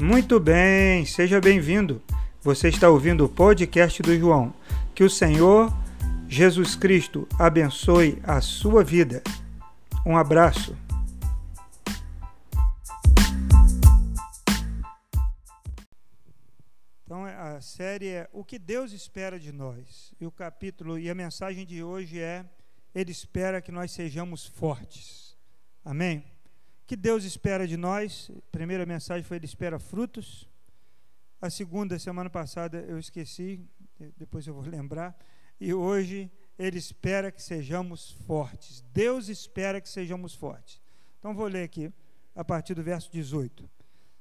Muito bem, seja bem-vindo. Você está ouvindo o podcast do João. Que o Senhor Jesus Cristo abençoe a sua vida. Um abraço. Então a série é O que Deus espera de nós. E o capítulo e a mensagem de hoje é Ele espera que nós sejamos fortes. Amém? Que Deus espera de nós? A primeira mensagem foi Ele espera frutos. A segunda, semana passada, eu esqueci, depois eu vou lembrar. E hoje, Ele espera que sejamos fortes. Deus espera que sejamos fortes. Então, vou ler aqui, a partir do verso 18.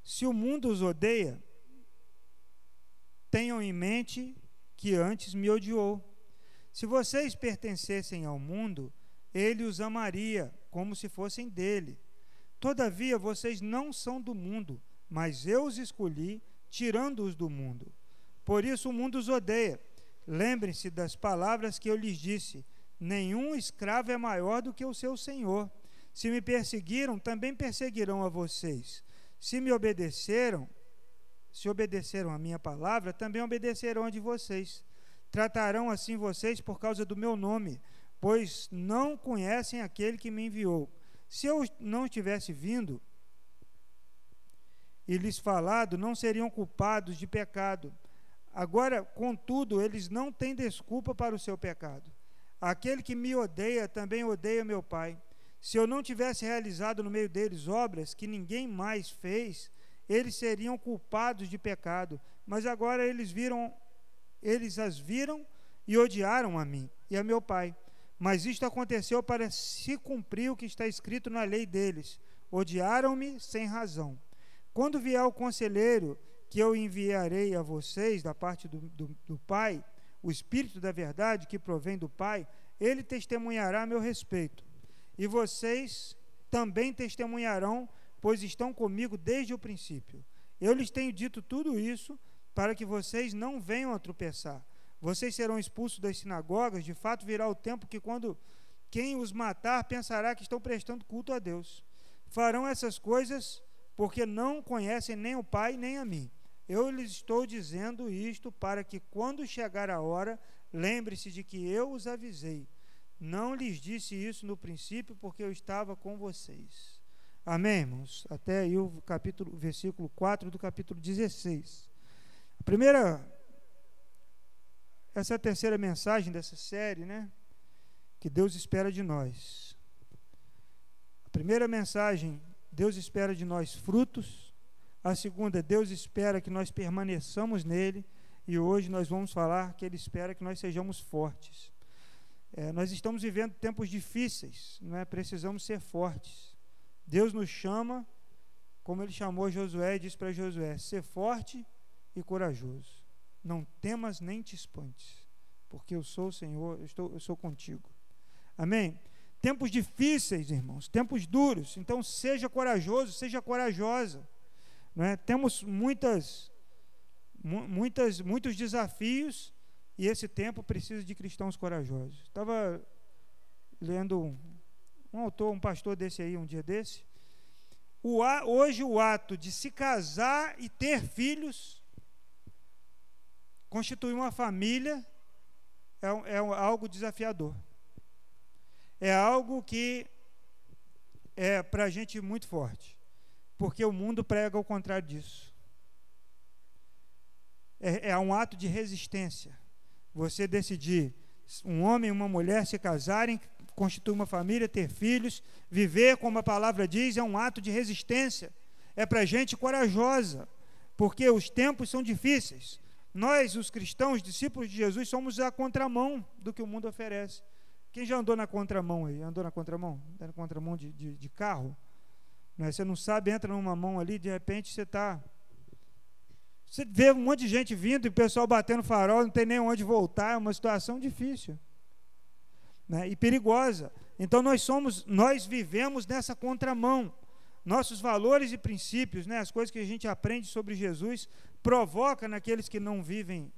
Se o mundo os odeia, tenham em mente que antes me odiou. Se vocês pertencessem ao mundo, ele os amaria como se fossem dele. Todavia vocês não são do mundo, mas eu os escolhi, tirando-os do mundo. Por isso o mundo os odeia. Lembrem-se das palavras que eu lhes disse: nenhum escravo é maior do que o seu senhor. Se me perseguiram, também perseguirão a vocês. Se me obedeceram, se obedeceram a minha palavra, também obedecerão a de vocês. Tratarão assim vocês por causa do meu nome, pois não conhecem aquele que me enviou. Se eu não tivesse vindo e lhes falado, não seriam culpados de pecado. Agora, contudo, eles não têm desculpa para o seu pecado. Aquele que me odeia também odeia meu Pai. Se eu não tivesse realizado no meio deles obras que ninguém mais fez, eles seriam culpados de pecado. Mas agora eles viram, eles as viram e odiaram a mim e a meu Pai. Mas isto aconteceu para se cumprir o que está escrito na lei deles: odiaram-me sem razão. Quando vier o conselheiro que eu enviarei a vocês da parte do, do, do Pai, o Espírito da Verdade que provém do Pai, ele testemunhará a meu respeito. E vocês também testemunharão, pois estão comigo desde o princípio. Eu lhes tenho dito tudo isso para que vocês não venham a tropeçar. Vocês serão expulsos das sinagogas, de fato virá o tempo que quando quem os matar pensará que estão prestando culto a Deus. Farão essas coisas porque não conhecem nem o Pai nem a mim. Eu lhes estou dizendo isto para que quando chegar a hora, lembre-se de que eu os avisei. Não lhes disse isso no princípio porque eu estava com vocês. Amém, irmãos? Até aí o capítulo, versículo 4 do capítulo 16. A primeira essa é a terceira mensagem dessa série, né? Que Deus espera de nós. A primeira mensagem, Deus espera de nós frutos. A segunda, Deus espera que nós permaneçamos nele. E hoje nós vamos falar que Ele espera que nós sejamos fortes. É, nós estamos vivendo tempos difíceis, não é? precisamos ser fortes. Deus nos chama, como Ele chamou Josué e disse para Josué: ser forte e corajoso. Não temas nem te espantes, porque eu sou o Senhor, eu, estou, eu sou contigo. Amém? Tempos difíceis, irmãos, tempos duros. Então seja corajoso, seja corajosa. Não é? Temos muitas, muitas, muitos desafios e esse tempo precisa de cristãos corajosos. Estava lendo um, um autor, um pastor desse aí, um dia desse. O, hoje o ato de se casar e ter filhos Constituir uma família é, é algo desafiador. É algo que é para a gente muito forte. Porque o mundo prega o contrário disso. É, é um ato de resistência. Você decidir, um homem e uma mulher se casarem, constituir uma família, ter filhos, viver como a palavra diz, é um ato de resistência. É para gente corajosa, porque os tempos são difíceis. Nós, os cristãos, discípulos de Jesus, somos a contramão do que o mundo oferece. Quem já andou na contramão aí? Andou na contramão? Na contramão de, de, de carro? Né? Você não sabe, entra numa mão ali, de repente você está. Você vê um monte de gente vindo e o pessoal batendo farol, não tem nem onde voltar, é uma situação difícil né? e perigosa. Então nós somos, nós vivemos nessa contramão. Nossos valores e princípios, né, as coisas que a gente aprende sobre Jesus, provoca naqueles que não vivem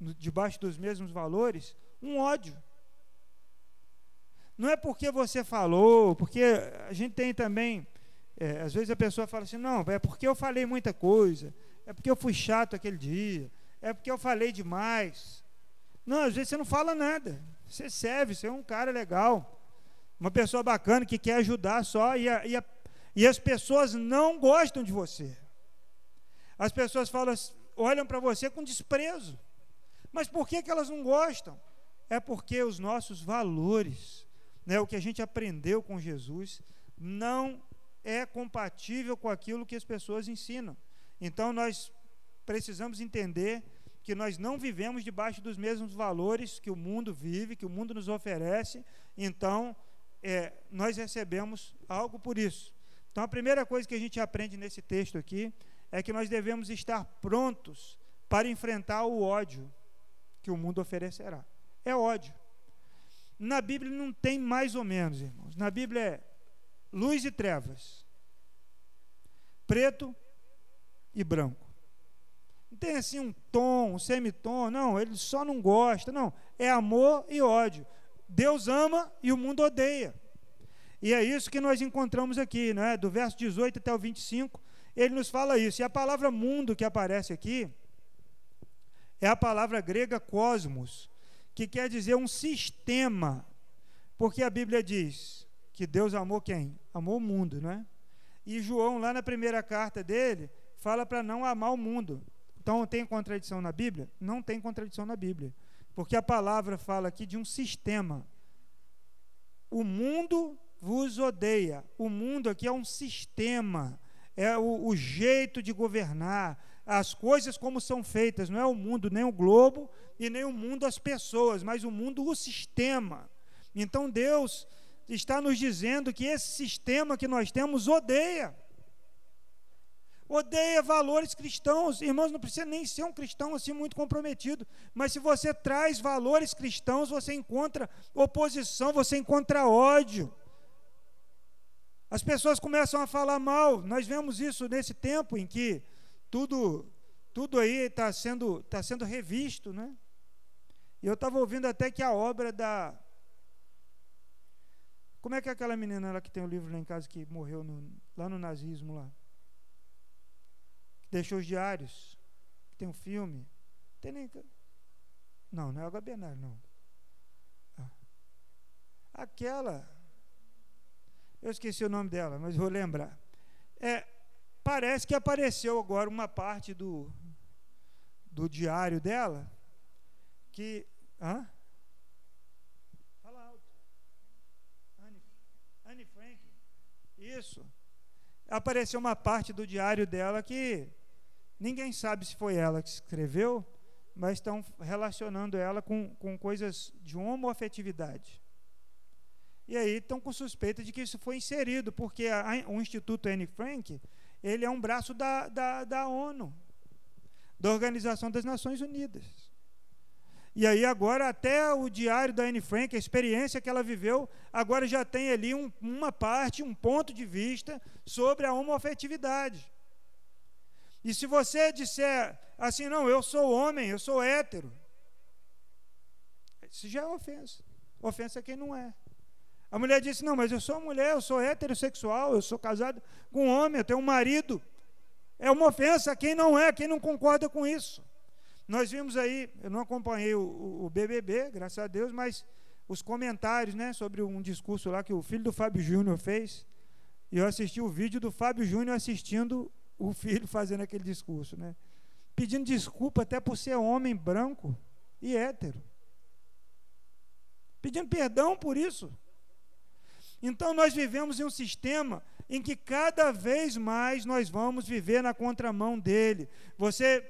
debaixo dos mesmos valores um ódio. Não é porque você falou, porque a gente tem também É, às vezes a pessoa fala assim: não, é porque eu falei muita coisa, é porque eu fui chato aquele dia, é porque eu falei demais. Não, às vezes você não fala nada, você serve, você é um cara legal, uma pessoa bacana que quer ajudar só, e, a, e, a, e as pessoas não gostam de você. As pessoas falam, olham para você com desprezo. Mas por que, que elas não gostam? É porque os nossos valores, né, o que a gente aprendeu com Jesus, não é compatível com aquilo que as pessoas ensinam. Então nós precisamos entender que nós não vivemos debaixo dos mesmos valores que o mundo vive, que o mundo nos oferece, então é, nós recebemos algo por isso. Então a primeira coisa que a gente aprende nesse texto aqui é que nós devemos estar prontos para enfrentar o ódio que o mundo oferecerá. É ódio. Na Bíblia não tem mais ou menos, irmãos. Na Bíblia é luz e trevas, preto e branco. Não tem assim um tom, um semitom, não, ele só não gosta, não. É amor e ódio. Deus ama e o mundo odeia. E é isso que nós encontramos aqui, né? do verso 18 até o 25, ele nos fala isso. E a palavra mundo que aparece aqui é a palavra grega cosmos, que quer dizer um sistema. Porque a Bíblia diz que Deus amou quem? Amou o mundo, não é? E João, lá na primeira carta dele, fala para não amar o mundo. Então, tem contradição na Bíblia? Não tem contradição na Bíblia. Porque a palavra fala aqui de um sistema. O mundo vos odeia. O mundo aqui é um sistema é o, o jeito de governar, as coisas como são feitas, não é o mundo, nem o globo, e nem o mundo as pessoas, mas o mundo o sistema. Então Deus está nos dizendo que esse sistema que nós temos odeia. Odeia valores cristãos. Irmãos, não precisa nem ser um cristão assim muito comprometido, mas se você traz valores cristãos, você encontra oposição, você encontra ódio. As pessoas começam a falar mal. Nós vemos isso nesse tempo em que tudo, tudo aí está sendo, tá sendo revisto, né? E eu estava ouvindo até que a obra da. Como é que é aquela menina lá que tem o um livro lá em casa que morreu no, lá no nazismo lá? Que deixou os diários. Que tem um filme. Tem nem. Não, não é a Bernard, não. Ah. Aquela eu esqueci o nome dela, mas vou lembrar. É, parece que apareceu agora uma parte do, do diário dela que. Hã? Fala alto. Anne, Anne Frank. Isso. Apareceu uma parte do diário dela que ninguém sabe se foi ela que escreveu, mas estão relacionando ela com, com coisas de homoafetividade. E aí estão com suspeita de que isso foi inserido, porque a, o Instituto Anne Frank ele é um braço da, da, da ONU, da Organização das Nações Unidas. E aí agora até o diário da Anne Frank, a experiência que ela viveu, agora já tem ali um, uma parte, um ponto de vista sobre a homoafetividade. E se você disser assim, não, eu sou homem, eu sou hétero, isso já é ofensa. Ofensa é quem não é. A mulher disse: Não, mas eu sou mulher, eu sou heterossexual, eu sou casado com um homem, eu tenho um marido. É uma ofensa a quem não é, quem não concorda com isso. Nós vimos aí, eu não acompanhei o, o BBB, graças a Deus, mas os comentários né, sobre um discurso lá que o filho do Fábio Júnior fez. E eu assisti o vídeo do Fábio Júnior assistindo o filho fazendo aquele discurso, né? Pedindo desculpa até por ser homem branco e hétero. Pedindo perdão por isso. Então nós vivemos em um sistema em que cada vez mais nós vamos viver na contramão dele. Você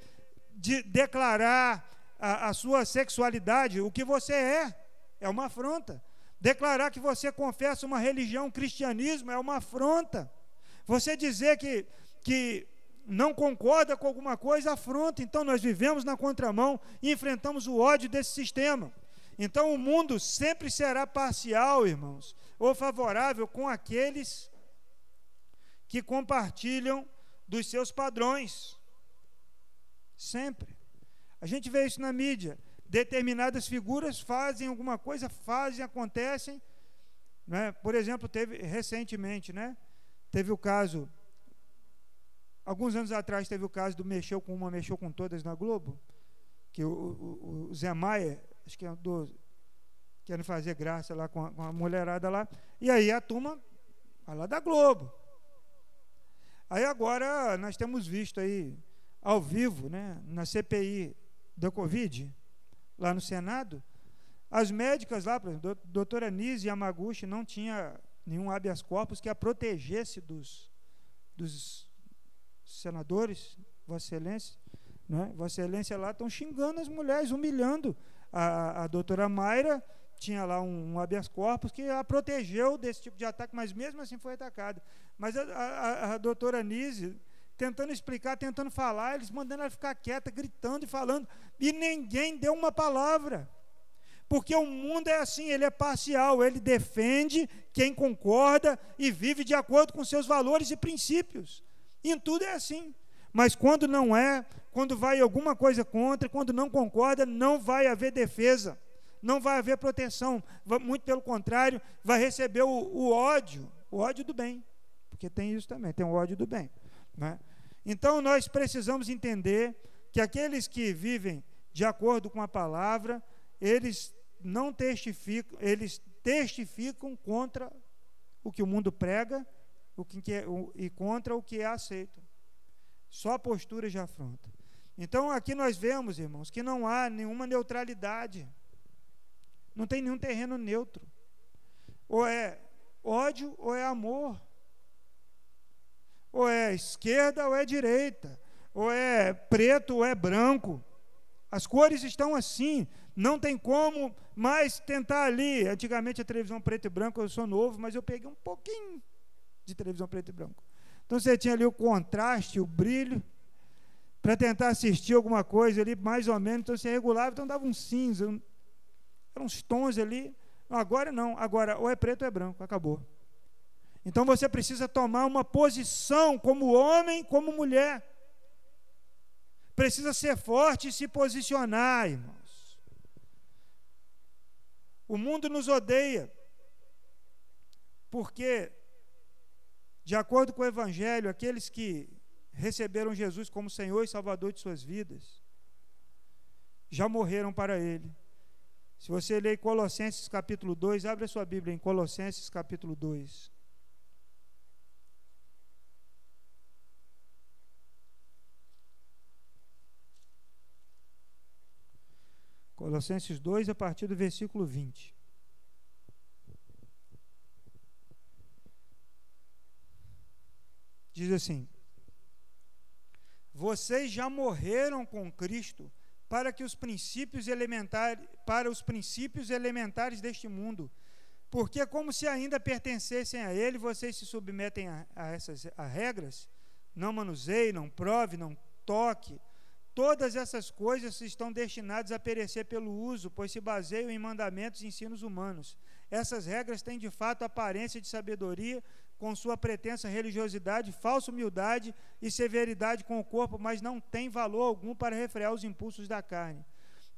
de declarar a, a sua sexualidade, o que você é, é uma afronta. Declarar que você confessa uma religião, cristianismo, é uma afronta. Você dizer que, que não concorda com alguma coisa, afronta. Então nós vivemos na contramão e enfrentamos o ódio desse sistema. Então o mundo sempre será parcial, irmãos ou favorável com aqueles que compartilham dos seus padrões. Sempre. A gente vê isso na mídia. Determinadas figuras fazem alguma coisa, fazem, acontecem. Né? Por exemplo, teve recentemente, né? Teve o caso, alguns anos atrás teve o caso do Mexeu com uma, Mexeu com todas na Globo, que o, o, o Zé Maia, acho que é do, querendo fazer graça lá com a, com a mulherada lá, e aí a turma, lá da Globo. Aí agora nós temos visto aí, ao vivo, né, na CPI da Covid, lá no Senado, as médicas lá, a doutora Nise Yamaguchi não tinha nenhum habeas corpus que a protegesse dos, dos senadores, Vossa Excelência. Né? Vossa Excelência lá estão xingando as mulheres, humilhando. A, a doutora Mayra tinha lá um, um habeas corpus que a protegeu desse tipo de ataque, mas mesmo assim foi atacada. Mas a, a, a doutora Nise, tentando explicar, tentando falar, eles mandando ela ficar quieta, gritando e falando, e ninguém deu uma palavra. Porque o mundo é assim, ele é parcial, ele defende quem concorda e vive de acordo com seus valores e princípios. em tudo é assim. Mas quando não é, quando vai alguma coisa contra, quando não concorda, não vai haver defesa, não vai haver proteção. Muito pelo contrário, vai receber o, o ódio, o ódio do bem. Porque tem isso também, tem o ódio do bem. Né? Então nós precisamos entender que aqueles que vivem de acordo com a palavra, eles não testificam, eles testificam contra o que o mundo prega o que é, o, e contra o que é aceito. Só postura de afronta. Então aqui nós vemos, irmãos, que não há nenhuma neutralidade. Não tem nenhum terreno neutro. Ou é ódio ou é amor. Ou é esquerda ou é direita. Ou é preto ou é branco. As cores estão assim. Não tem como mais tentar ali. Antigamente a televisão preto e branco, eu sou novo, mas eu peguei um pouquinho de televisão preto e branco. Então você tinha ali o contraste, o brilho, para tentar assistir alguma coisa ali, mais ou menos. Então você regulava, então dava um cinza, um, eram uns tons ali. Agora não, agora ou é preto ou é branco, acabou. Então você precisa tomar uma posição como homem, como mulher. Precisa ser forte e se posicionar, irmão. O mundo nos odeia, porque, de acordo com o Evangelho, aqueles que receberam Jesus como Senhor e Salvador de suas vidas, já morreram para Ele. Se você ler Colossenses capítulo 2, abre a sua Bíblia em Colossenses capítulo 2. Colossenses 2, a partir do versículo 20. Diz assim: Vocês já morreram com Cristo para que os princípios elementares, para os princípios elementares deste mundo, porque como se ainda pertencessem a ele, vocês se submetem a, a essas a regras, não manuseie, não prove, não toque, Todas essas coisas estão destinadas a perecer pelo uso, pois se baseiam em mandamentos e ensinos humanos. Essas regras têm de fato aparência de sabedoria, com sua pretensa religiosidade, falsa humildade e severidade com o corpo, mas não têm valor algum para refrear os impulsos da carne.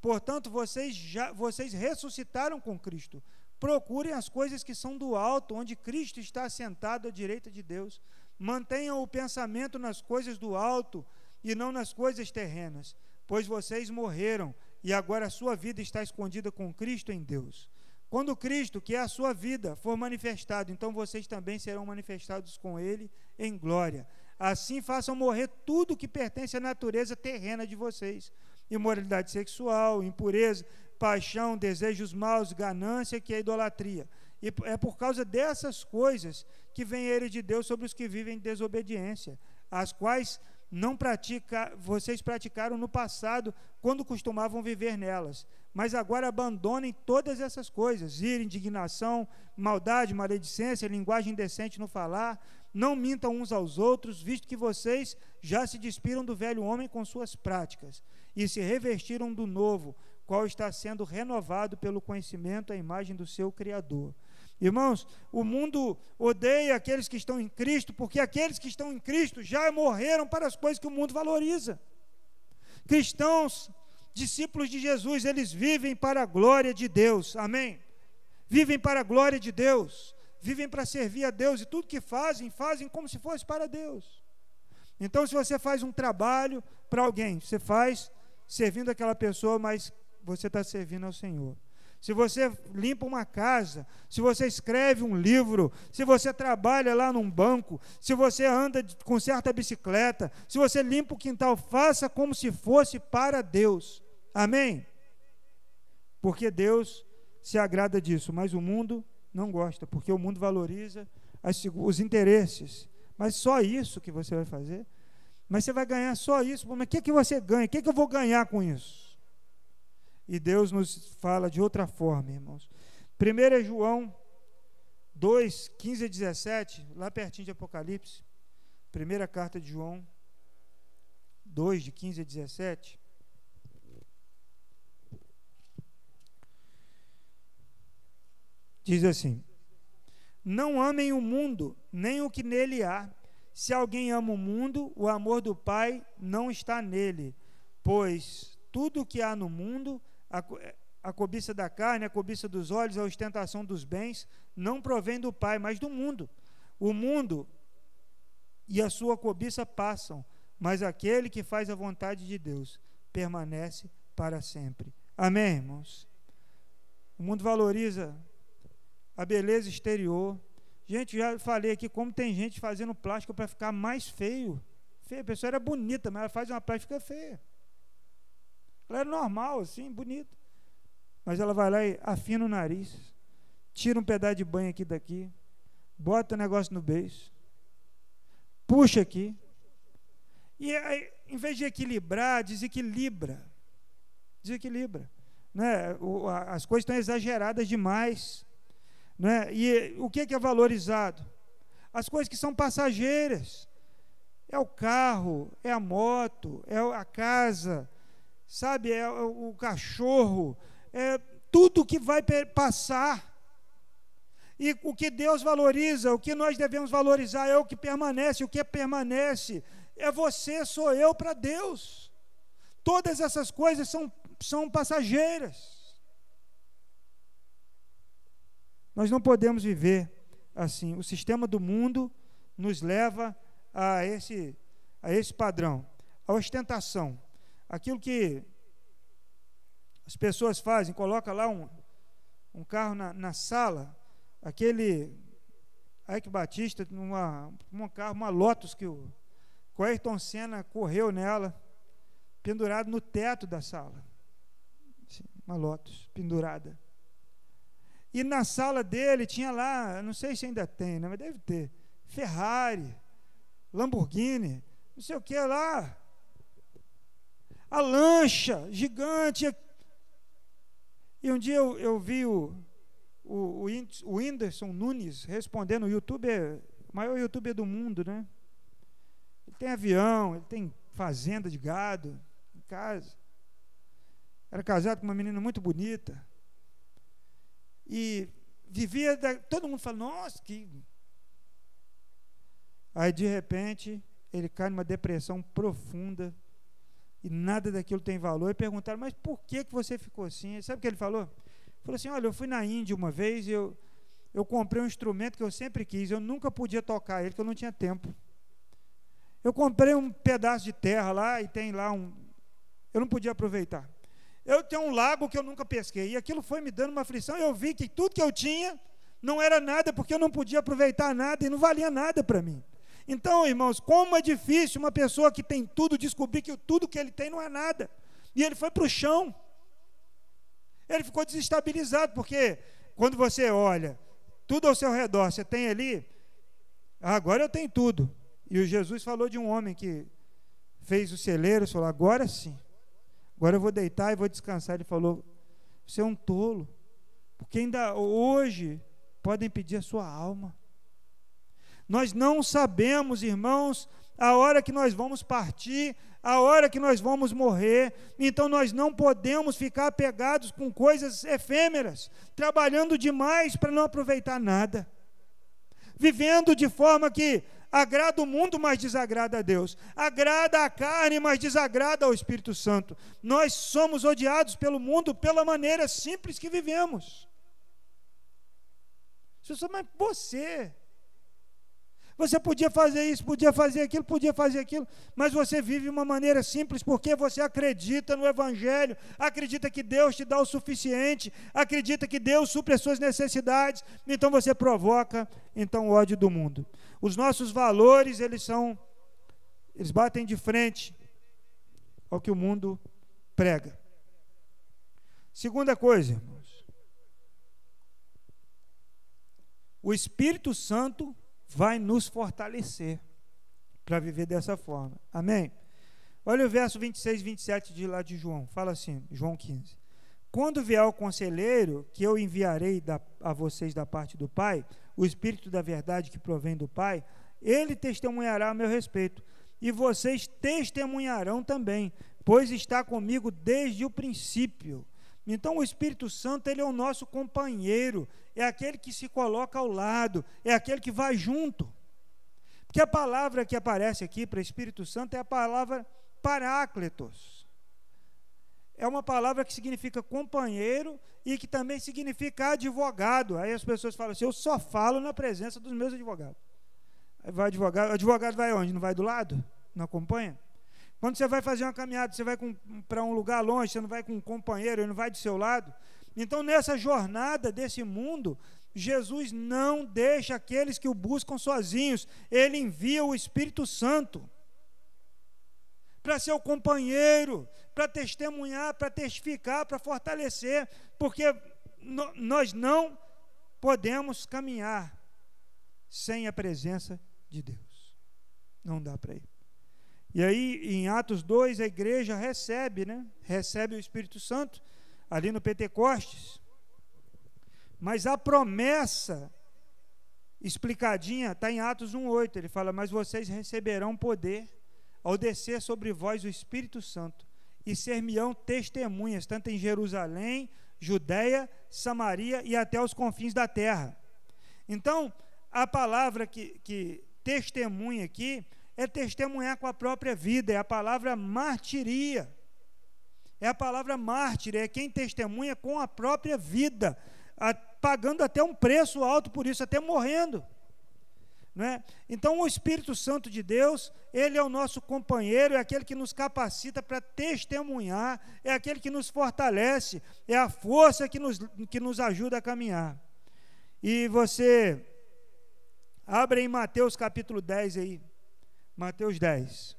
Portanto, vocês já vocês ressuscitaram com Cristo. Procurem as coisas que são do alto, onde Cristo está sentado à direita de Deus. Mantenham o pensamento nas coisas do alto e não nas coisas terrenas, pois vocês morreram e agora a sua vida está escondida com Cristo em Deus. Quando Cristo, que é a sua vida, for manifestado, então vocês também serão manifestados com Ele em glória. Assim façam morrer tudo que pertence à natureza terrena de vocês: imoralidade sexual, impureza, paixão, desejos maus, ganância, que é idolatria. E é por causa dessas coisas que vem a ira de Deus sobre os que vivem em desobediência, as quais não pratica, vocês praticaram no passado quando costumavam viver nelas. Mas agora abandonem todas essas coisas: ira, indignação, maldade, maledicência, linguagem indecente no falar. Não mintam uns aos outros, visto que vocês já se despiram do velho homem com suas práticas e se revestiram do novo, qual está sendo renovado pelo conhecimento à imagem do seu Criador. Irmãos, o mundo odeia aqueles que estão em Cristo, porque aqueles que estão em Cristo já morreram para as coisas que o mundo valoriza. Cristãos, discípulos de Jesus, eles vivem para a glória de Deus, amém? Vivem para a glória de Deus, vivem para servir a Deus e tudo que fazem, fazem como se fosse para Deus. Então, se você faz um trabalho para alguém, você faz servindo aquela pessoa, mas você está servindo ao Senhor. Se você limpa uma casa, se você escreve um livro, se você trabalha lá num banco, se você anda com certa bicicleta, se você limpa o quintal, faça como se fosse para Deus. Amém? Porque Deus se agrada disso, mas o mundo não gosta, porque o mundo valoriza as, os interesses. Mas só isso que você vai fazer? Mas você vai ganhar só isso. Mas o que, que você ganha? O que, que eu vou ganhar com isso? E Deus nos fala de outra forma, irmãos. 1 é João 2, 15 a 17, lá pertinho de Apocalipse. Primeira carta de João 2, de 15 a 17. Diz assim: Não amem o mundo, nem o que nele há. Se alguém ama o mundo, o amor do Pai não está nele, pois tudo o que há no mundo, a, a cobiça da carne, a cobiça dos olhos, a ostentação dos bens, não provém do Pai, mas do mundo. O mundo e a sua cobiça passam, mas aquele que faz a vontade de Deus permanece para sempre. Amém, irmãos? O mundo valoriza a beleza exterior. Gente, já falei aqui como tem gente fazendo plástico para ficar mais feio. Feia. A pessoa era bonita, mas ela faz uma plástica feia. Ela era normal, assim, bonita. Mas ela vai lá e afina o nariz, tira um pedaço de banho aqui daqui, bota o negócio no beijo, puxa aqui. E aí, em vez de equilibrar, desequilibra. Desequilibra. Né? O, a, as coisas estão exageradas demais. Né? E o que é valorizado? As coisas que são passageiras. É o carro, é a moto, é a casa, sabe? É o cachorro, é tudo que vai passar. E o que Deus valoriza, o que nós devemos valorizar é o que permanece. O que permanece é você, sou eu para Deus. Todas essas coisas são, são passageiras. Nós não podemos viver assim. O sistema do mundo nos leva a esse, a esse padrão, a ostentação. Aquilo que as pessoas fazem, coloca lá um, um carro na, na sala, aquele Ike Batista, uma, um carro, uma Lotus que o Ayrton Senna correu nela, pendurado no teto da sala. Uma Lotus pendurada. E na sala dele tinha lá, não sei se ainda tem, né, mas deve ter, Ferrari, Lamborghini, não sei o que lá. A lancha gigante. E um dia eu, eu vi o, o, o Whindersson Nunes respondendo, o youtuber, o maior youtuber do mundo, né? Ele tem avião, ele tem fazenda de gado em casa. Era casado com uma menina muito bonita. E vivia, da, todo mundo fala, nossa, que. Aí de repente ele cai numa depressão profunda e nada daquilo tem valor. E perguntaram, mas por que, que você ficou assim? Sabe o que ele falou? Ele falou assim: olha, eu fui na Índia uma vez e eu, eu comprei um instrumento que eu sempre quis, eu nunca podia tocar ele, porque eu não tinha tempo. Eu comprei um pedaço de terra lá e tem lá um. Eu não podia aproveitar. Eu tenho um lago que eu nunca pesquei. E aquilo foi me dando uma aflição. Eu vi que tudo que eu tinha não era nada, porque eu não podia aproveitar nada e não valia nada para mim. Então, irmãos, como é difícil uma pessoa que tem tudo descobrir que tudo que ele tem não é nada. E ele foi para o chão. Ele ficou desestabilizado, porque quando você olha tudo ao seu redor, você tem ali, ah, agora eu tenho tudo. E o Jesus falou de um homem que fez o celeiro, falou, agora sim. Agora eu vou deitar e vou descansar. Ele falou: Você é um tolo, porque ainda hoje podem pedir a sua alma. Nós não sabemos, irmãos, a hora que nós vamos partir, a hora que nós vamos morrer. Então nós não podemos ficar apegados com coisas efêmeras, trabalhando demais para não aproveitar nada. Vivendo de forma que Agrada o mundo, mas desagrada a Deus. Agrada a carne, mas desagrada ao Espírito Santo. Nós somos odiados pelo mundo pela maneira simples que vivemos. Você, mas você. Você podia fazer isso, podia fazer aquilo, podia fazer aquilo, mas você vive de uma maneira simples porque você acredita no Evangelho, acredita que Deus te dá o suficiente, acredita que Deus supre as suas necessidades, então você provoca então o ódio do mundo. Os nossos valores, eles são, eles batem de frente ao que o mundo prega. Segunda coisa, irmãos, o Espírito Santo vai nos fortalecer para viver dessa forma. Amém? Olha o verso 26 e 27 de lá de João. Fala assim, João 15. Quando vier o conselheiro, que eu enviarei da, a vocês da parte do Pai, o Espírito da verdade que provém do Pai, ele testemunhará a meu respeito. E vocês testemunharão também, pois está comigo desde o princípio. Então o Espírito Santo, ele é o nosso companheiro, é aquele que se coloca ao lado, é aquele que vai junto. Porque a palavra que aparece aqui para Espírito Santo é a palavra paráclitos. É uma palavra que significa companheiro e que também significa advogado. Aí as pessoas falam assim: eu só falo na presença dos meus advogados. Aí vai advogado, o advogado vai onde? Não vai do lado? Não acompanha? Quando você vai fazer uma caminhada, você vai para um lugar longe, você não vai com um companheiro, ele não vai do seu lado. Então, nessa jornada desse mundo, Jesus não deixa aqueles que o buscam sozinhos, ele envia o Espírito Santo para ser o companheiro, para testemunhar, para testificar, para fortalecer, porque nós não podemos caminhar sem a presença de Deus. Não dá para ir. E aí, em Atos 2, a igreja recebe, né? Recebe o Espírito Santo, ali no Pentecostes. Mas a promessa explicadinha está em Atos 1,8. Ele fala: Mas vocês receberão poder ao descer sobre vós o Espírito Santo, e ser-me-ão testemunhas, tanto em Jerusalém, Judéia, Samaria e até os confins da terra. Então, a palavra que, que testemunha aqui é testemunhar com a própria vida, é a palavra martiria. É a palavra mártir, é quem testemunha com a própria vida, a, pagando até um preço alto por isso, até morrendo. É? Então, o Espírito Santo de Deus, ele é o nosso companheiro, é aquele que nos capacita para testemunhar, é aquele que nos fortalece, é a força que nos, que nos ajuda a caminhar. E você, abre em Mateus capítulo 10 aí. Mateus 10.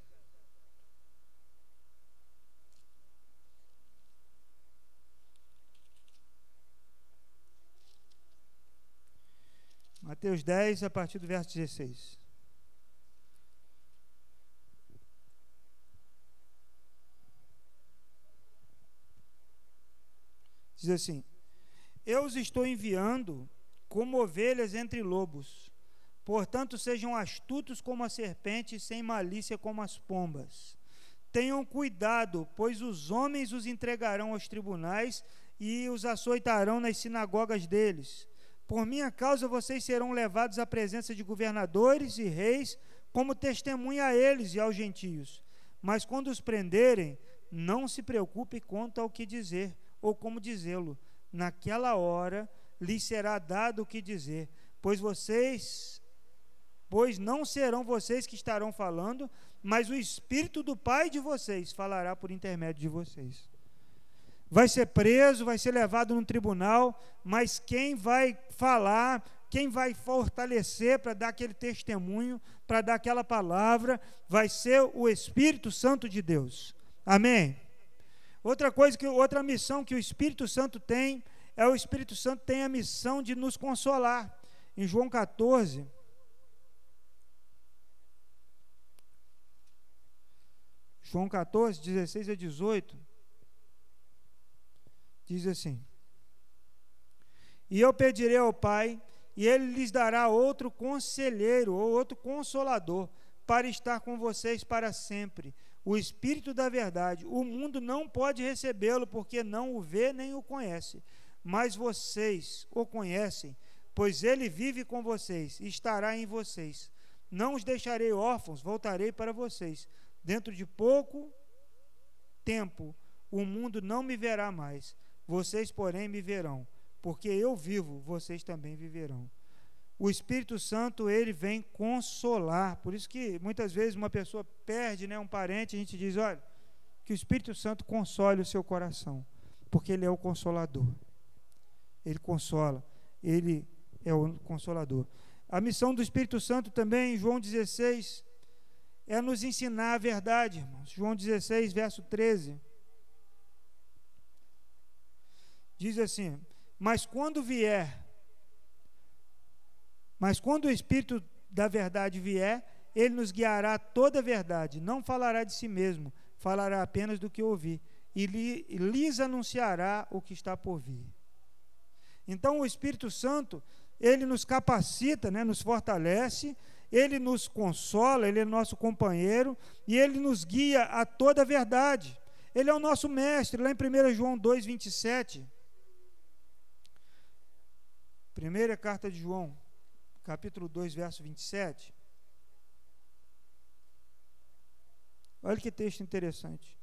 Mateus 10, a partir do verso 16. Diz assim: Eu os estou enviando como ovelhas entre lobos. Portanto, sejam astutos como a serpente, sem malícia como as pombas. Tenham cuidado, pois os homens os entregarão aos tribunais e os açoitarão nas sinagogas deles. Por minha causa vocês serão levados à presença de governadores e reis, como testemunha a eles e aos gentios. Mas quando os prenderem, não se preocupe quanto ao que dizer ou como dizê-lo. Naquela hora lhes será dado o que dizer, pois vocês pois não serão vocês que estarão falando, mas o Espírito do Pai de vocês falará por intermédio de vocês. Vai ser preso, vai ser levado num tribunal, mas quem vai falar, quem vai fortalecer para dar aquele testemunho, para dar aquela palavra, vai ser o Espírito Santo de Deus. Amém. Outra coisa que outra missão que o Espírito Santo tem é o Espírito Santo tem a missão de nos consolar. Em João 14, João 14, 16 a 18, diz assim: E eu pedirei ao Pai, e ele lhes dará outro conselheiro, ou outro consolador, para estar com vocês para sempre. O Espírito da Verdade. O mundo não pode recebê-lo, porque não o vê nem o conhece. Mas vocês o conhecem, pois ele vive com vocês estará em vocês. Não os deixarei órfãos, voltarei para vocês. Dentro de pouco tempo, o mundo não me verá mais. Vocês, porém, me verão, porque eu vivo, vocês também viverão. o Espírito Santo ele vem consolar. Por isso que muitas vezes uma pessoa perde, né, um parente, a gente diz, olha, que o Espírito Santo console o seu coração, porque ele é o consolador. Ele consola, ele é o consolador. A missão do Espírito Santo também, em João 16, é nos ensinar a verdade, irmãos. João 16, verso 13. Diz assim: Mas quando vier mas quando o Espírito da verdade vier, ele nos guiará toda a verdade, não falará de si mesmo, falará apenas do que ouvir, e lhes anunciará o que está por vir. Então o Espírito Santo, ele nos capacita, né, nos fortalece, ele nos consola, ele é nosso companheiro e ele nos guia a toda a verdade. Ele é o nosso mestre, lá em 1 João 2, 27. Primeira carta de João capítulo 2, verso 27. Olha que texto interessante.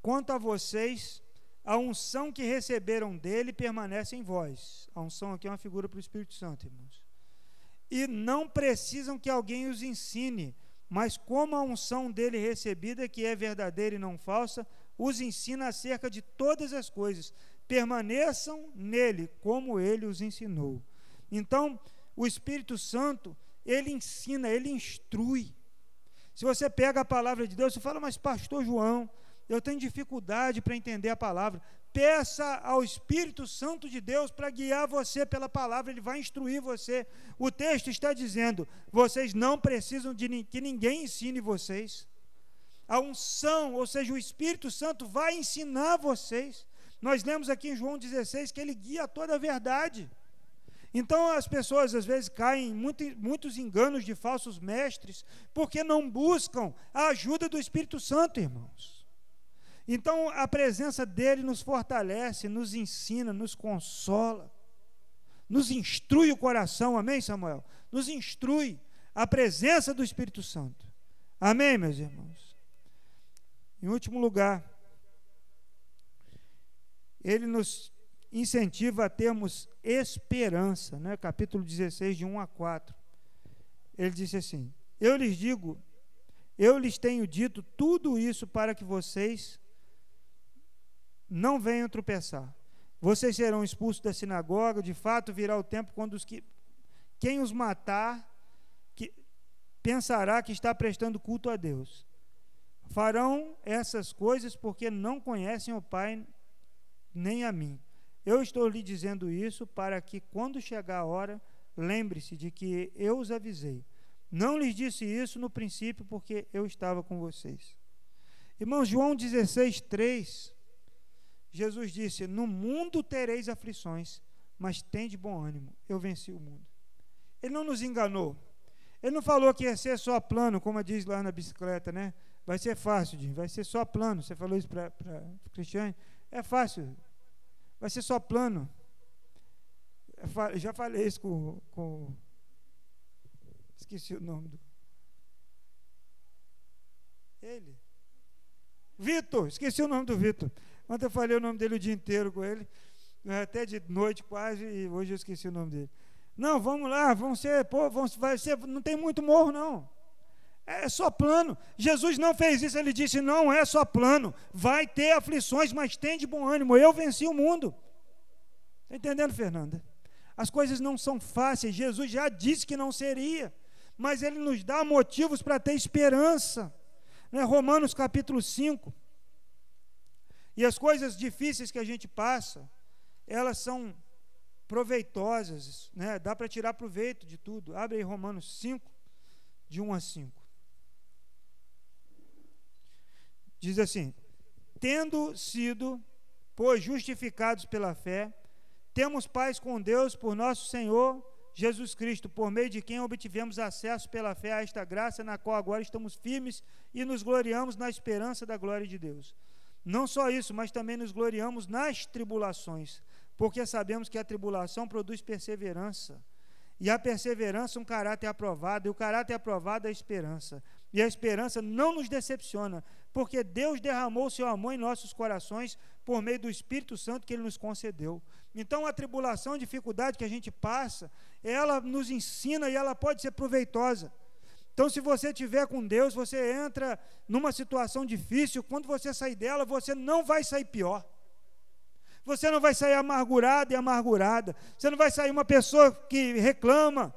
Quanto a vocês, a unção que receberam dele permanece em vós. A unção aqui é uma figura para o Espírito Santo, irmãos. E não precisam que alguém os ensine, mas como a unção dele recebida, que é verdadeira e não falsa, os ensina acerca de todas as coisas. Permaneçam nele, como ele os ensinou. Então, o Espírito Santo, ele ensina, ele instrui. Se você pega a palavra de Deus, você fala, mas pastor João, eu tenho dificuldade para entender a palavra. Peça ao Espírito Santo de Deus para guiar você pela palavra, ele vai instruir você. O texto está dizendo: vocês não precisam de que ninguém ensine vocês. A unção, ou seja, o Espírito Santo vai ensinar vocês. Nós lemos aqui em João 16 que ele guia toda a verdade. Então as pessoas às vezes caem em muito, muitos enganos de falsos mestres, porque não buscam a ajuda do Espírito Santo, irmãos. Então a presença dele nos fortalece, nos ensina, nos consola, nos instrui o coração, amém, Samuel? Nos instrui a presença do Espírito Santo. Amém, meus irmãos? Em último lugar, ele nos incentiva a termos esperança, né? capítulo 16, de 1 a 4. Ele disse assim: Eu lhes digo, eu lhes tenho dito tudo isso para que vocês não venham tropeçar. Vocês serão expulsos da sinagoga, de fato virá o tempo quando os que quem os matar que, pensará que está prestando culto a Deus. Farão essas coisas porque não conhecem o Pai nem a mim. Eu estou lhe dizendo isso para que, quando chegar a hora, lembre-se de que eu os avisei. Não lhes disse isso no princípio, porque eu estava com vocês. Irmãos, João 16, 3, Jesus disse: No mundo tereis aflições, mas tem de bom ânimo, eu venci o mundo. Ele não nos enganou. Ele não falou que ia ser só plano, como diz lá na bicicleta, né? Vai ser fácil, Jim, vai ser só plano. Você falou isso para Cristiane? É fácil, vai ser só plano. Eu já falei isso com, com. Esqueci o nome do. Ele. Vitor, esqueci o nome do Vitor. Ontem eu falei o nome dele o dia inteiro com ele, né, até de noite quase, e hoje eu esqueci o nome dele. Não, vamos lá, vão ser, pô, vão, vai ser, não tem muito morro não. É só plano. Jesus não fez isso, ele disse: não é só plano. Vai ter aflições, mas tem de bom ânimo. Eu venci o mundo. Está entendendo, Fernanda? As coisas não são fáceis. Jesus já disse que não seria, mas ele nos dá motivos para ter esperança. Né? Romanos capítulo 5. E as coisas difíceis que a gente passa, elas são proveitosas, né? dá para tirar proveito de tudo. Abre aí Romanos 5, de 1 a 5. Diz assim: tendo sido, pois, justificados pela fé, temos paz com Deus por nosso Senhor Jesus Cristo, por meio de quem obtivemos acesso pela fé a esta graça, na qual agora estamos firmes e nos gloriamos na esperança da glória de Deus. Não só isso, mas também nos gloriamos nas tribulações, porque sabemos que a tribulação produz perseverança. E a perseverança, um caráter aprovado, e o caráter aprovado, a esperança. E a esperança não nos decepciona, porque Deus derramou seu amor em nossos corações por meio do Espírito Santo que Ele nos concedeu. Então, a tribulação, a dificuldade que a gente passa, ela nos ensina e ela pode ser proveitosa. Então, se você tiver com Deus, você entra numa situação difícil, quando você sair dela, você não vai sair pior. Você não vai sair amargurado e amargurada. Você não vai sair uma pessoa que reclama,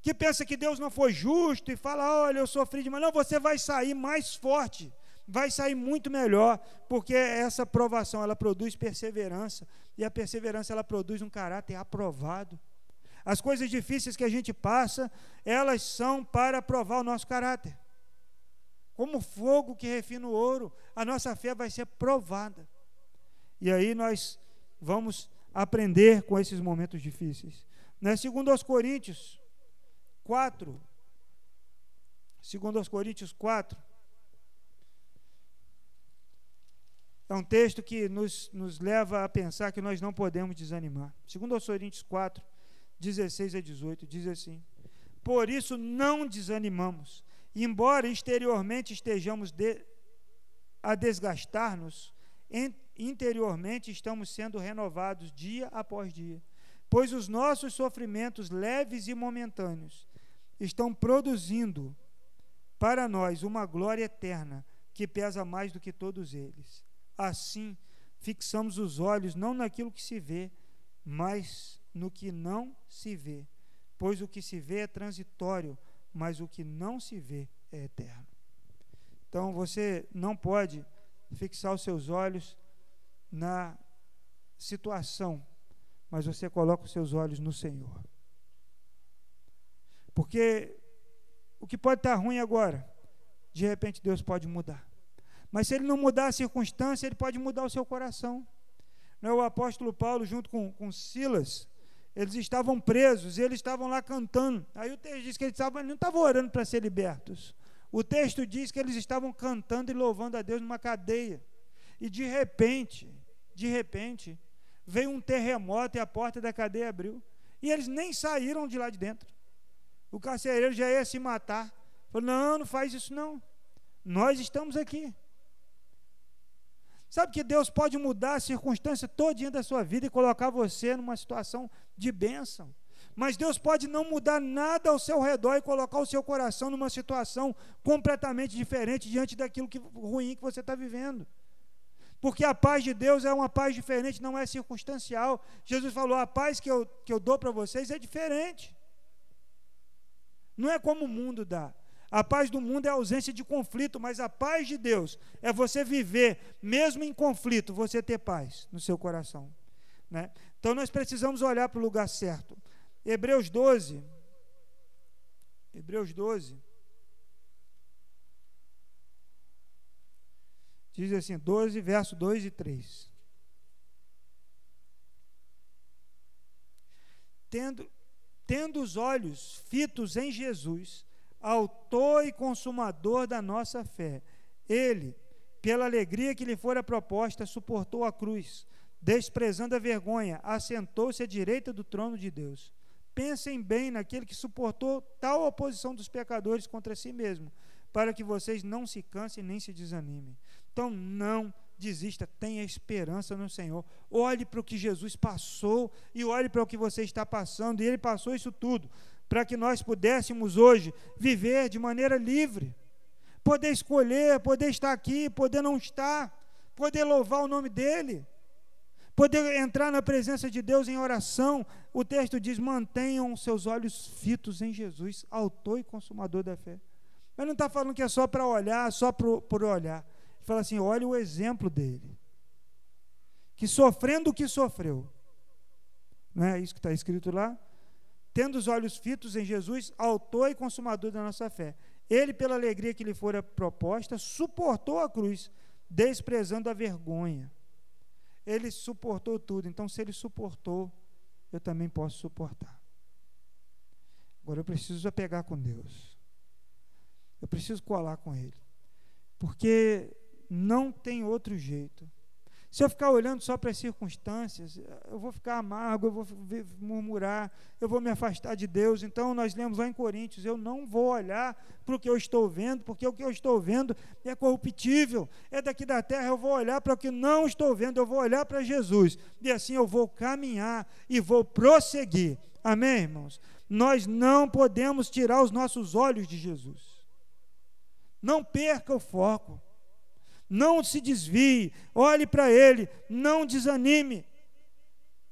que pensa que Deus não foi justo e fala: olha, eu sofri demais. Não, você vai sair mais forte, vai sair muito melhor, porque essa provação ela produz perseverança e a perseverança ela produz um caráter aprovado. As coisas difíceis que a gente passa, elas são para provar o nosso caráter. Como fogo que refina o ouro, a nossa fé vai ser provada. E aí nós vamos aprender com esses momentos difíceis. Né? Segundo aos Coríntios 4, segundo aos Coríntios 4, é um texto que nos, nos leva a pensar que nós não podemos desanimar. Segundo aos Coríntios 4, 16 a 18, diz assim: Por isso não desanimamos, embora exteriormente estejamos de, a desgastar-nos, interiormente estamos sendo renovados dia após dia, pois os nossos sofrimentos leves e momentâneos estão produzindo para nós uma glória eterna que pesa mais do que todos eles. Assim, fixamos os olhos não naquilo que se vê, mas no que não se vê, pois o que se vê é transitório, mas o que não se vê é eterno. Então você não pode fixar os seus olhos na situação, mas você coloca os seus olhos no Senhor. Porque o que pode estar ruim agora, de repente Deus pode mudar. Mas se ele não mudar a circunstância, ele pode mudar o seu coração. É o apóstolo Paulo, junto com, com Silas, eles estavam presos e eles estavam lá cantando. Aí o texto diz que eles, estavam, não estavam orando para ser libertos. O texto diz que eles estavam cantando e louvando a Deus numa cadeia. E de repente, de repente, veio um terremoto e a porta da cadeia abriu. E eles nem saíram de lá de dentro. O carcereiro já ia se matar. Falou: não, não faz isso não. Nós estamos aqui. Sabe que Deus pode mudar a circunstância todinha da sua vida e colocar você numa situação de bênção. Mas Deus pode não mudar nada ao seu redor e colocar o seu coração numa situação completamente diferente diante daquilo que, ruim que você está vivendo. Porque a paz de Deus é uma paz diferente, não é circunstancial. Jesus falou: a paz que eu, que eu dou para vocês é diferente. Não é como o mundo dá. A paz do mundo é a ausência de conflito, mas a paz de Deus é você viver, mesmo em conflito, você ter paz no seu coração. Né? Então nós precisamos olhar para o lugar certo. Hebreus 12. Hebreus 12. Diz assim, 12, verso 2 e 3. Tendo, tendo os olhos fitos em Jesus, autor e consumador da nossa fé. Ele, pela alegria que lhe fora proposta, suportou a cruz, desprezando a vergonha, assentou-se à direita do trono de Deus. Pensem bem naquele que suportou tal oposição dos pecadores contra si mesmo, para que vocês não se cansem nem se desanimem. Então, não desista, tenha esperança no Senhor. Olhe para o que Jesus passou e olhe para o que você está passando, e Ele passou isso tudo para que nós pudéssemos hoje viver de maneira livre, poder escolher, poder estar aqui, poder não estar, poder louvar o nome dEle, poder entrar na presença de Deus em oração. O texto diz: mantenham seus olhos fitos em Jesus, autor e consumador da fé. Ele não está falando que é só para olhar, só por, por olhar. Ele fala assim: olhe o exemplo dele, que sofrendo o que sofreu, não é isso que está escrito lá? tendo os olhos fitos em Jesus, autor e consumador da nossa fé. Ele, pela alegria que lhe fora proposta, suportou a cruz, desprezando a vergonha. Ele suportou tudo. Então, se ele suportou, eu também posso suportar. Agora eu preciso apegar com Deus. Eu preciso colar com Ele. Porque não tem outro jeito. Se eu ficar olhando só para as circunstâncias, eu vou ficar amargo, eu vou murmurar, eu vou me afastar de Deus. Então, nós lemos lá em Coríntios: eu não vou olhar para o que eu estou vendo, porque o que eu estou vendo é corruptível, é daqui da terra. Eu vou olhar para o que não estou vendo, eu vou olhar para Jesus. E assim eu vou caminhar e vou prosseguir. Amém, irmãos? Nós não podemos tirar os nossos olhos de Jesus. Não perca o foco não se desvie, olhe para Ele, não desanime,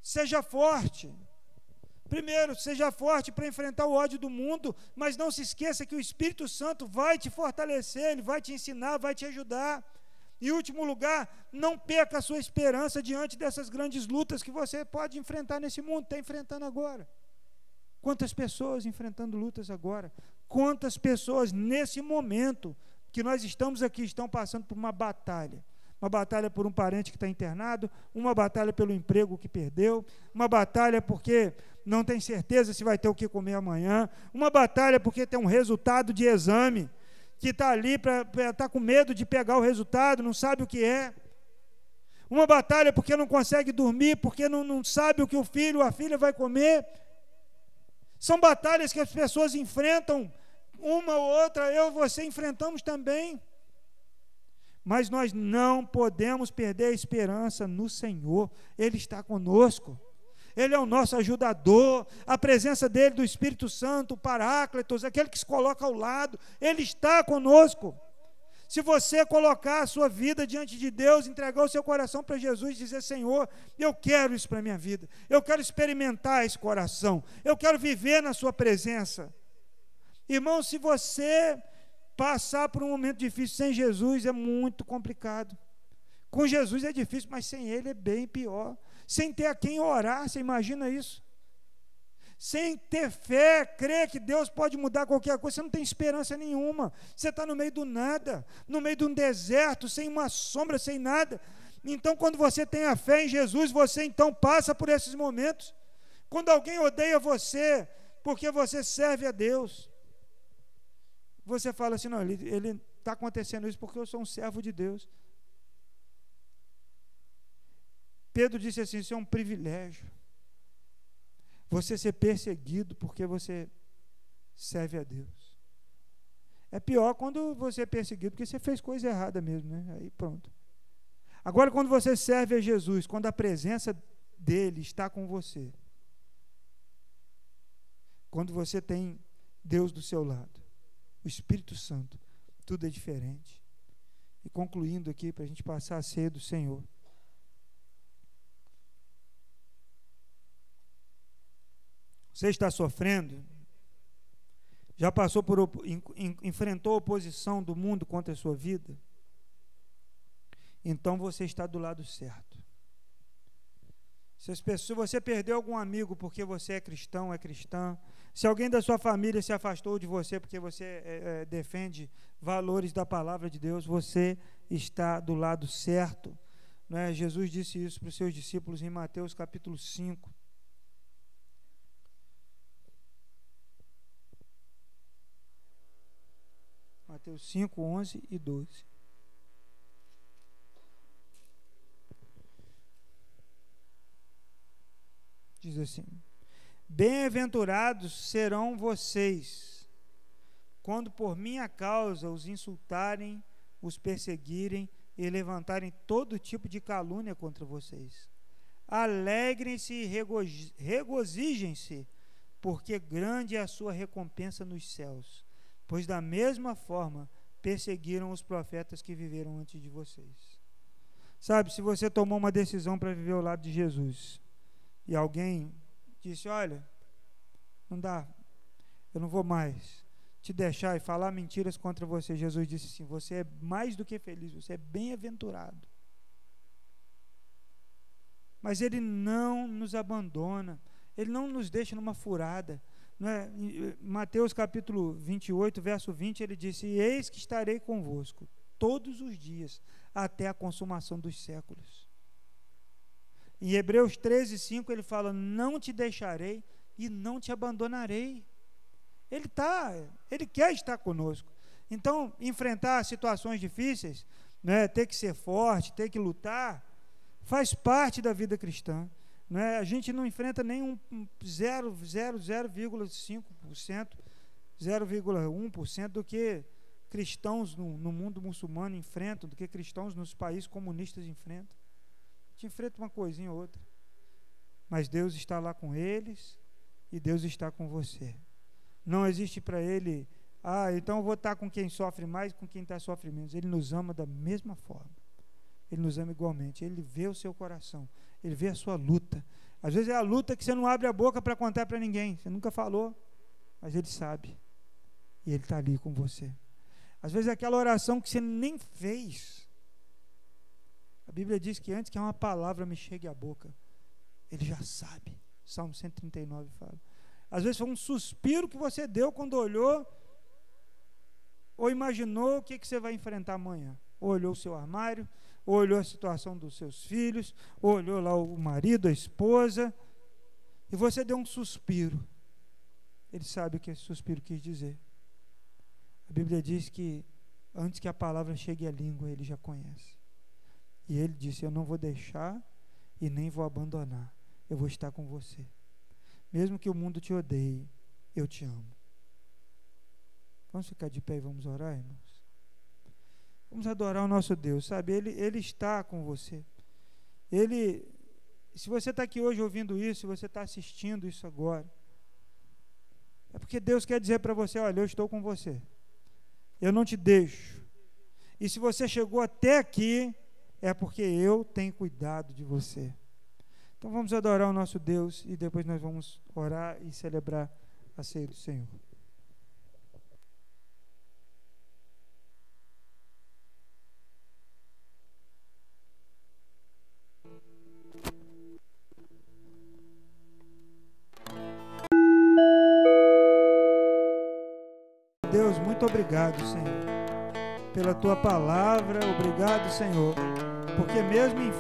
seja forte. Primeiro, seja forte para enfrentar o ódio do mundo, mas não se esqueça que o Espírito Santo vai te fortalecer, ele vai te ensinar, vai te ajudar. Em último lugar, não perca a sua esperança diante dessas grandes lutas que você pode enfrentar nesse mundo, está enfrentando agora. Quantas pessoas enfrentando lutas agora? Quantas pessoas nesse momento que nós estamos aqui estão passando por uma batalha. Uma batalha por um parente que está internado, uma batalha pelo emprego que perdeu, uma batalha porque não tem certeza se vai ter o que comer amanhã, uma batalha porque tem um resultado de exame que está ali para estar tá com medo de pegar o resultado, não sabe o que é. Uma batalha porque não consegue dormir, porque não, não sabe o que o filho a filha vai comer. São batalhas que as pessoas enfrentam uma ou outra, eu e você enfrentamos também. Mas nós não podemos perder a esperança no Senhor, Ele está conosco. Ele é o nosso ajudador, a presença dele, do Espírito Santo, o Paráclitos, aquele que se coloca ao lado, ele está conosco. Se você colocar a sua vida diante de Deus, entregar o seu coração para Jesus e dizer: Senhor, eu quero isso para a minha vida, eu quero experimentar esse coração, eu quero viver na Sua presença. Irmão, se você passar por um momento difícil sem Jesus, é muito complicado. Com Jesus é difícil, mas sem Ele é bem pior. Sem ter a quem orar, você imagina isso? Sem ter fé, crer que Deus pode mudar qualquer coisa, você não tem esperança nenhuma. Você está no meio do nada, no meio de um deserto, sem uma sombra, sem nada. Então, quando você tem a fé em Jesus, você então passa por esses momentos. Quando alguém odeia você, porque você serve a Deus você fala assim: não, ele está acontecendo isso porque eu sou um servo de Deus. Pedro disse assim: isso é um privilégio. Você ser perseguido porque você serve a Deus. É pior quando você é perseguido porque você fez coisa errada mesmo, né? Aí pronto. Agora, quando você serve a Jesus, quando a presença dele está com você, quando você tem Deus do seu lado, o Espírito Santo, tudo é diferente. E concluindo aqui, para a gente passar a ser do Senhor. Você está sofrendo? Já passou por enfrentou oposição do mundo contra a sua vida? Então você está do lado certo. Se, se você perdeu algum amigo porque você é cristão, é cristã, se alguém da sua família se afastou de você porque você é, é, defende valores da palavra de Deus, você está do lado certo. Não é? Jesus disse isso para os seus discípulos em Mateus capítulo 5. Mateus 5, 11 e 12. Diz assim: Bem-aventurados serão vocês, quando por minha causa os insultarem, os perseguirem e levantarem todo tipo de calúnia contra vocês. Alegrem-se e regozijem-se, porque grande é a sua recompensa nos céus, pois da mesma forma perseguiram os profetas que viveram antes de vocês. Sabe, se você tomou uma decisão para viver ao lado de Jesus e alguém disse: Olha, não dá, eu não vou mais te deixar e falar mentiras contra você. Jesus disse assim: Você é mais do que feliz, você é bem-aventurado. Mas Ele não nos abandona, Ele não nos deixa numa furada. Não é? Mateus capítulo 28, verso 20, ele disse: Eis que estarei convosco todos os dias, até a consumação dos séculos. Em Hebreus 13, 5, ele fala: Não te deixarei e não te abandonarei. Ele está, ele quer estar conosco. Então, enfrentar situações difíceis, né, ter que ser forte, ter que lutar, Faz parte da vida cristã. Não é? A gente não enfrenta nem um 0,5%, 0,1% do que cristãos no, no, mundo muçulmano enfrentam, do que cristãos nos países comunistas enfrentam. Gente enfrenta uma coisinha ou outra. Mas Deus está lá com eles e Deus está com você. Não existe para ele, ah, então eu vou estar com quem sofre mais, com quem está sofre menos. Ele nos ama da mesma forma. Ele nos ama igualmente. Ele vê o seu coração. Ele vê a sua luta. Às vezes é a luta que você não abre a boca para contar para ninguém. Você nunca falou, mas ele sabe. E ele está ali com você. Às vezes é aquela oração que você nem fez. A Bíblia diz que antes que uma palavra me chegue à boca, ele já sabe. Salmo 139 fala. Às vezes foi um suspiro que você deu quando olhou ou imaginou o que, que você vai enfrentar amanhã. Ou olhou o seu armário, ou olhou a situação dos seus filhos, ou olhou lá o marido, a esposa, e você deu um suspiro. Ele sabe o que esse suspiro quis dizer. A Bíblia diz que antes que a palavra chegue à língua, ele já conhece. E ele disse: Eu não vou deixar e nem vou abandonar. Eu vou estar com você. Mesmo que o mundo te odeie, eu te amo. Vamos ficar de pé e vamos orar, irmãos? Vamos adorar o nosso Deus, sabe? Ele, ele está com você. Ele, se você está aqui hoje ouvindo isso, se você está assistindo isso agora, é porque Deus quer dizer para você: olha, eu estou com você. Eu não te deixo. E se você chegou até aqui, é porque eu tenho cuidado de você. Então vamos adorar o nosso Deus e depois nós vamos orar e celebrar a ceia do Senhor. Deus, muito obrigado, Senhor, pela tua palavra. Obrigado, Senhor, porque mesmo em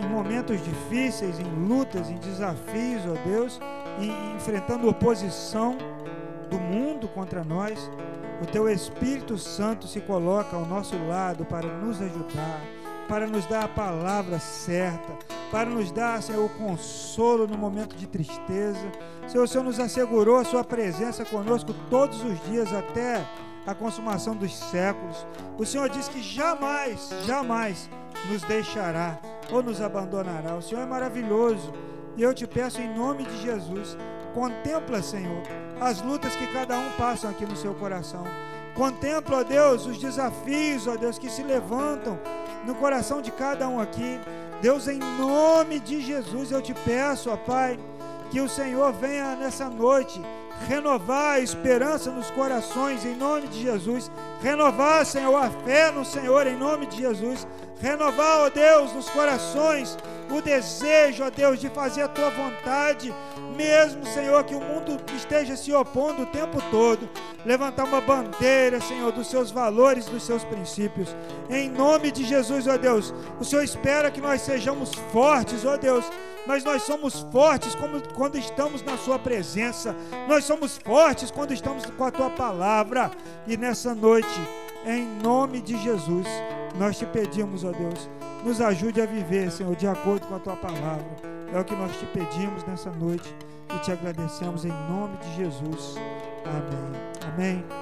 em momentos difíceis, em lutas, em desafios, ó Deus, e enfrentando oposição do mundo contra nós, o teu Espírito Santo se coloca ao nosso lado para nos ajudar, para nos dar a palavra certa, para nos dar, Senhor, o consolo no momento de tristeza. Senhor, o Senhor nos assegurou a sua presença conosco todos os dias até a consumação dos séculos. O Senhor diz que jamais, jamais nos deixará ou nos abandonará. O Senhor é maravilhoso. E eu te peço em nome de Jesus, contempla, Senhor, as lutas que cada um passa aqui no seu coração. Contempla, ó Deus, os desafios, ó Deus, que se levantam no coração de cada um aqui. Deus, em nome de Jesus, eu te peço, ó Pai, que o Senhor venha nessa noite renovar a esperança nos corações em nome de Jesus, renovar, Senhor, a fé no Senhor em nome de Jesus, renovar, ó Deus, nos corações o desejo, ó Deus, de fazer a tua vontade, mesmo, Senhor, que o mundo esteja se opondo o tempo todo, levantar uma bandeira, Senhor, dos seus valores, dos seus princípios, em nome de Jesus, ó Deus. O Senhor espera que nós sejamos fortes, ó Deus, mas nós somos fortes quando estamos na Sua presença, nós somos fortes quando estamos com a Tua palavra, e nessa noite, em nome de Jesus, nós te pedimos, ó Deus, nos ajude a viver, Senhor, de acordo com a tua palavra. É o que nós te pedimos nessa noite e te agradecemos em nome de Jesus. Amém. Amém.